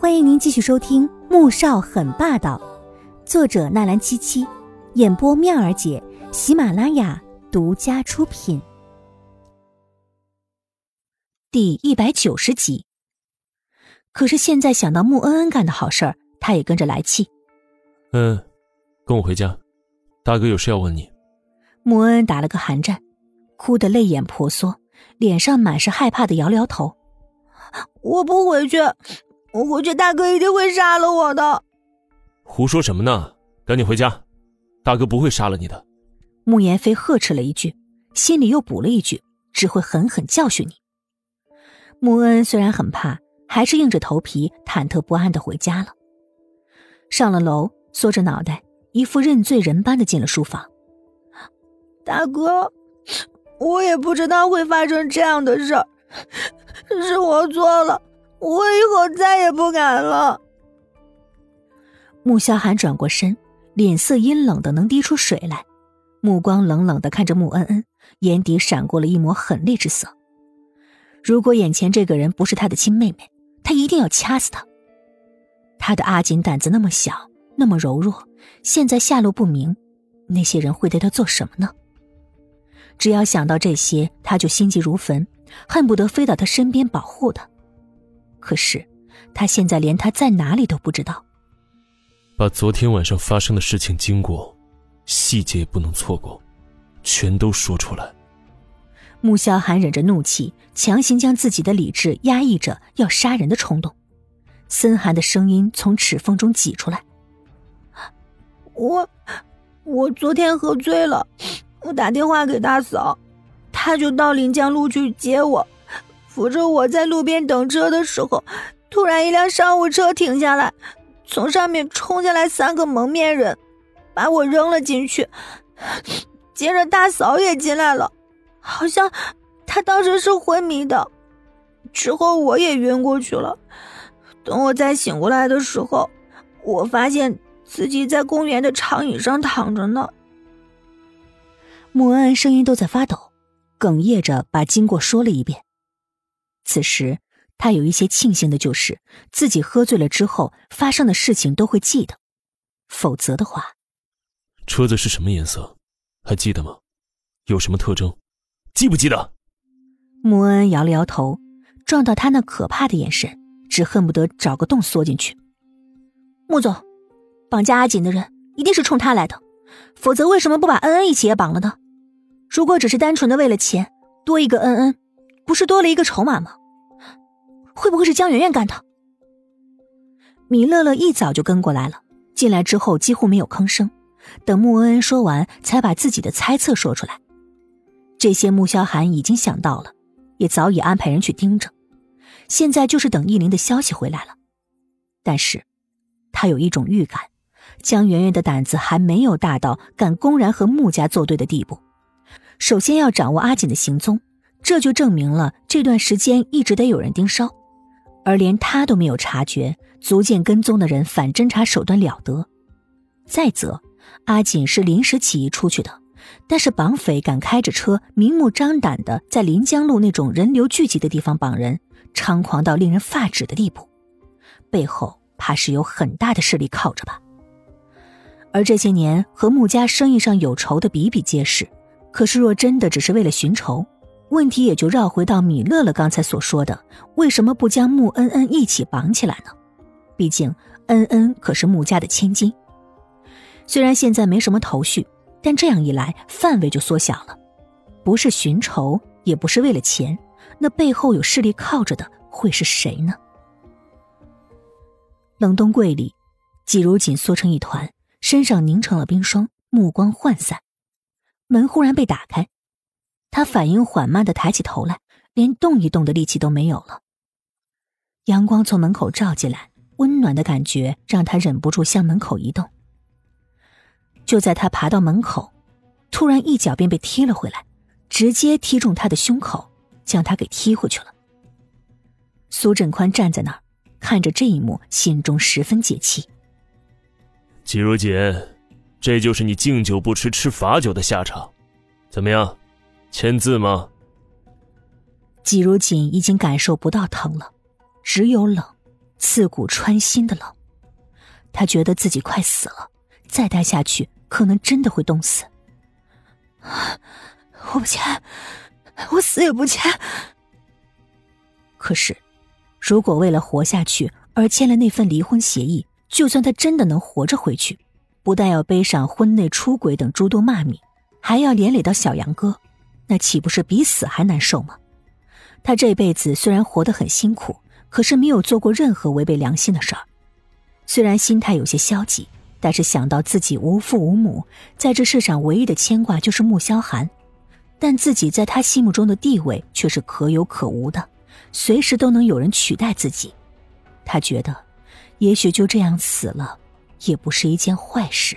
欢迎您继续收听《穆少很霸道》，作者纳兰七七，演播妙儿姐，喜马拉雅独家出品。第一百九十集。可是现在想到穆恩恩干的好事儿，他也跟着来气。嗯，跟我回家，大哥有事要问你。穆恩恩打了个寒战，哭得泪眼婆娑，脸上满是害怕的摇了摇头：“ 我不回去。”我回去，大哥一定会杀了我的。胡说什么呢？赶紧回家，大哥不会杀了你的。慕言飞呵斥了一句，心里又补了一句：“只会狠狠教训你。”穆恩虽然很怕，还是硬着头皮，忐忑不安的回家了。上了楼，缩着脑袋，一副认罪人般的进了书房。大哥，我也不知道会发生这样的事儿，是我错了。我以后再也不敢了。穆萧寒转过身，脸色阴冷的能滴出水来，目光冷冷的看着穆恩恩，眼底闪过了一抹狠厉之色。如果眼前这个人不是他的亲妹妹，他一定要掐死他。他的阿锦胆子那么小，那么柔弱，现在下落不明，那些人会对他做什么呢？只要想到这些，他就心急如焚，恨不得飞到他身边保护他。可是，他现在连他在哪里都不知道。把昨天晚上发生的事情经过、细节不能错过，全都说出来。穆萧寒忍着怒气，强行将自己的理智压抑着要杀人的冲动。森寒的声音从齿缝中挤出来：“我，我昨天喝醉了，我打电话给大嫂，她就到临江路去接我。”扶着我在路边等车的时候，突然一辆商务车停下来，从上面冲下来三个蒙面人，把我扔了进去。接着大嫂也进来了，好像她当时是昏迷的。之后我也晕过去了。等我再醒过来的时候，我发现自己在公园的长椅上躺着呢。穆恩恩声音都在发抖，哽咽着把经过说了一遍。此时，他有一些庆幸的就是自己喝醉了之后发生的事情都会记得，否则的话，车子是什么颜色，还记得吗？有什么特征，记不记得？穆恩恩摇了摇头，撞到他那可怕的眼神，只恨不得找个洞缩进去。穆总，绑架阿锦的人一定是冲他来的，否则为什么不把恩恩一起也绑了呢？如果只是单纯的为了钱，多一个恩恩，不是多了一个筹码吗？会不会是江媛媛干的？米乐乐一早就跟过来了，进来之后几乎没有吭声，等穆恩恩说完，才把自己的猜测说出来。这些穆萧寒已经想到了，也早已安排人去盯着，现在就是等易林的消息回来了。但是，他有一种预感，江媛媛的胆子还没有大到敢公然和穆家作对的地步。首先要掌握阿锦的行踪，这就证明了这段时间一直得有人盯梢。而连他都没有察觉，足见跟踪的人反侦查手段了得。再则，阿锦是临时起意出去的，但是绑匪敢开着车明目张胆的在临江路那种人流聚集的地方绑人，猖狂到令人发指的地步，背后怕是有很大的势力靠着吧。而这些年和穆家生意上有仇的比比皆是，可是若真的只是为了寻仇，问题也就绕回到米乐乐刚才所说的，为什么不将穆恩恩一起绑起来呢？毕竟恩恩可是穆家的千金。虽然现在没什么头绪，但这样一来范围就缩小了。不是寻仇，也不是为了钱，那背后有势力靠着的会是谁呢？冷冻柜里，季如锦缩成一团，身上凝成了冰霜，目光涣散。门忽然被打开。他反应缓慢的抬起头来，连动一动的力气都没有了。阳光从门口照进来，温暖的感觉让他忍不住向门口移动。就在他爬到门口，突然一脚便被踢了回来，直接踢中他的胸口，将他给踢回去了。苏振宽站在那儿，看着这一幕，心中十分解气。季如锦，这就是你敬酒不吃吃罚酒的下场，怎么样？签字吗？季如锦已经感受不到疼了，只有冷，刺骨穿心的冷。他觉得自己快死了，再待下去可能真的会冻死。我不签，我死也不签。可是，如果为了活下去而签了那份离婚协议，就算他真的能活着回去，不但要背上婚内出轨等诸多骂名，还要连累到小杨哥，那岂不是比死还难受吗？他这辈子虽然活得很辛苦，可是没有做过任何违背良心的事儿。虽然心态有些消极，但是想到自己无父无母，在这世上唯一的牵挂就是穆萧寒，但自己在他心目中的地位却是可有可无的，随时都能有人取代自己。他觉得，也许就这样死了，也不是一件坏事。